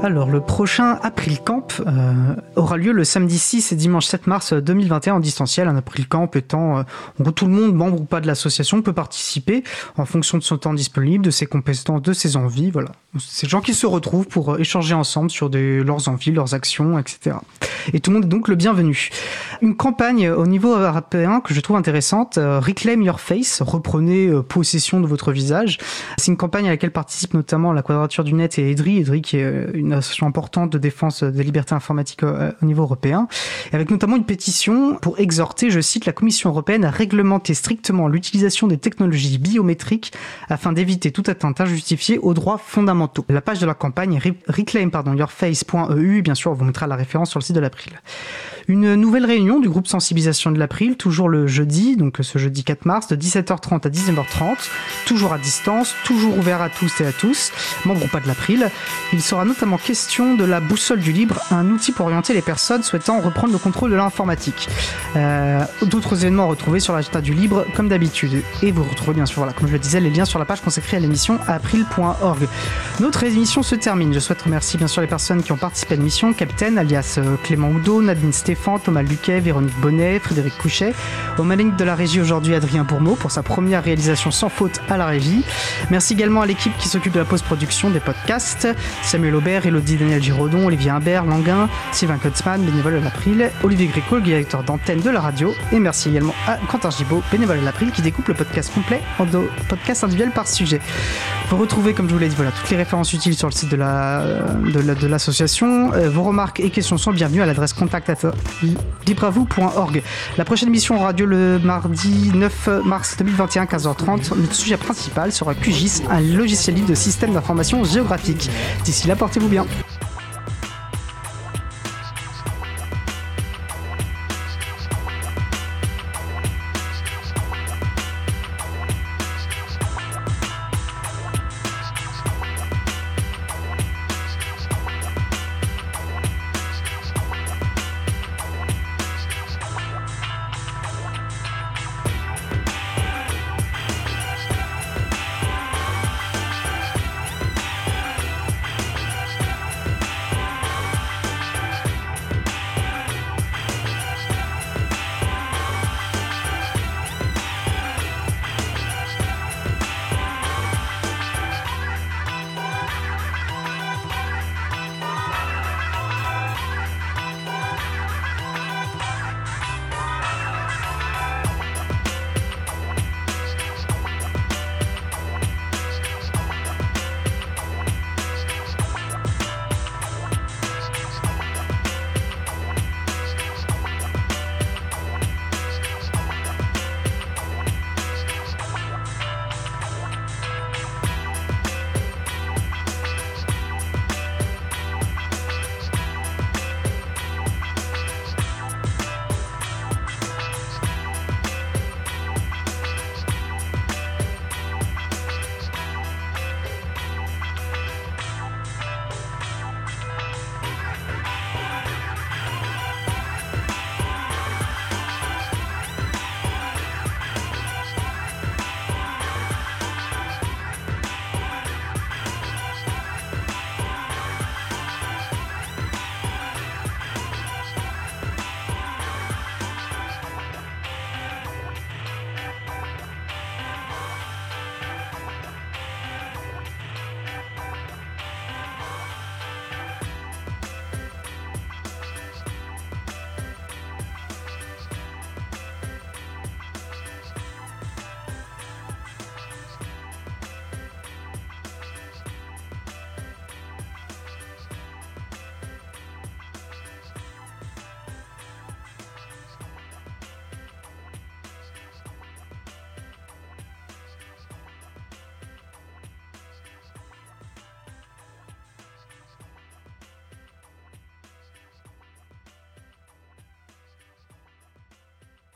Alors, le prochain April Camp euh, aura lieu le samedi 6 et dimanche 7 mars 2021 en distanciel. Un April Camp étant, euh, tout le monde, membre ou pas de l'association, peut participer en fonction de son temps disponible, de ses compétences, de ses envies. Voilà. C'est gens qui se retrouvent pour euh, échanger ensemble sur leurs envies, leurs actions, etc. Et tout le monde est donc le bienvenu. Une campagne au niveau européen que je trouve intéressante, euh, Reclaim Your Face, reprenez possession de votre visage. C'est une campagne à laquelle participe notamment la Quadrature du Net et EDRI, EDRI qui est une association importante de défense des libertés informatiques euh, au niveau européen, avec notamment une pétition pour exhorter, je cite, la Commission européenne à réglementer strictement l'utilisation des technologies biométriques afin d'éviter toute atteinte injustifiée aux droits fondamentaux. La page de la campagne reclaim.yourface.eu, bien sûr, on vous mettra la référence sur le site de l'April. Une nouvelle réunion du groupe sensibilisation de l'April, toujours le jeudi, donc ce jeudi 4 mars, de 17h30 à 19h30, toujours à distance, toujours ouvert à tous et à tous, membres ou pas de l'April. Il sera notamment question de la boussole du libre, un outil pour orienter les personnes souhaitant reprendre le contrôle de l'informatique. Euh, D'autres événements retrouvés sur l'agenda du libre, comme d'habitude. Et vous retrouvez bien sûr, voilà, comme je le disais, les liens sur la page consacrée à l'émission april.org. Notre émission se termine. Je souhaite remercier bien sûr les personnes qui ont participé à l'émission, Captain, alias euh, Clément Oudot, Nadine Stéphane, Thomas Luquet, Véronique Bonnet, Frédéric Couchet. Au manettes de la régie aujourd'hui, Adrien Bourmeau pour sa première réalisation sans faute à la régie. Merci également à l'équipe qui s'occupe de la post-production des podcasts. Samuel Aubert, Elodie Daniel Giraudon, Olivier Imbert, Languin, Sylvain Kotzmann, bénévole de l'April, Olivier Gréco, directeur d'antenne de la radio. Et merci également à Quentin Gibaud, bénévole de l'April, qui découpe le podcast complet en deux podcasts individuels par sujet. Vous retrouvez, comme je vous l'ai dit, voilà, toutes les références utiles sur le site de l'association. La, de, euh, vos remarques et questions sont bienvenues à l'adresse contact libravou.org. La prochaine émission aura lieu le mardi 9 mars 2021, 15h30. Notre sujet principal sera QGIS, un logiciel libre de système d'information géographique. D'ici là, portez-vous bien.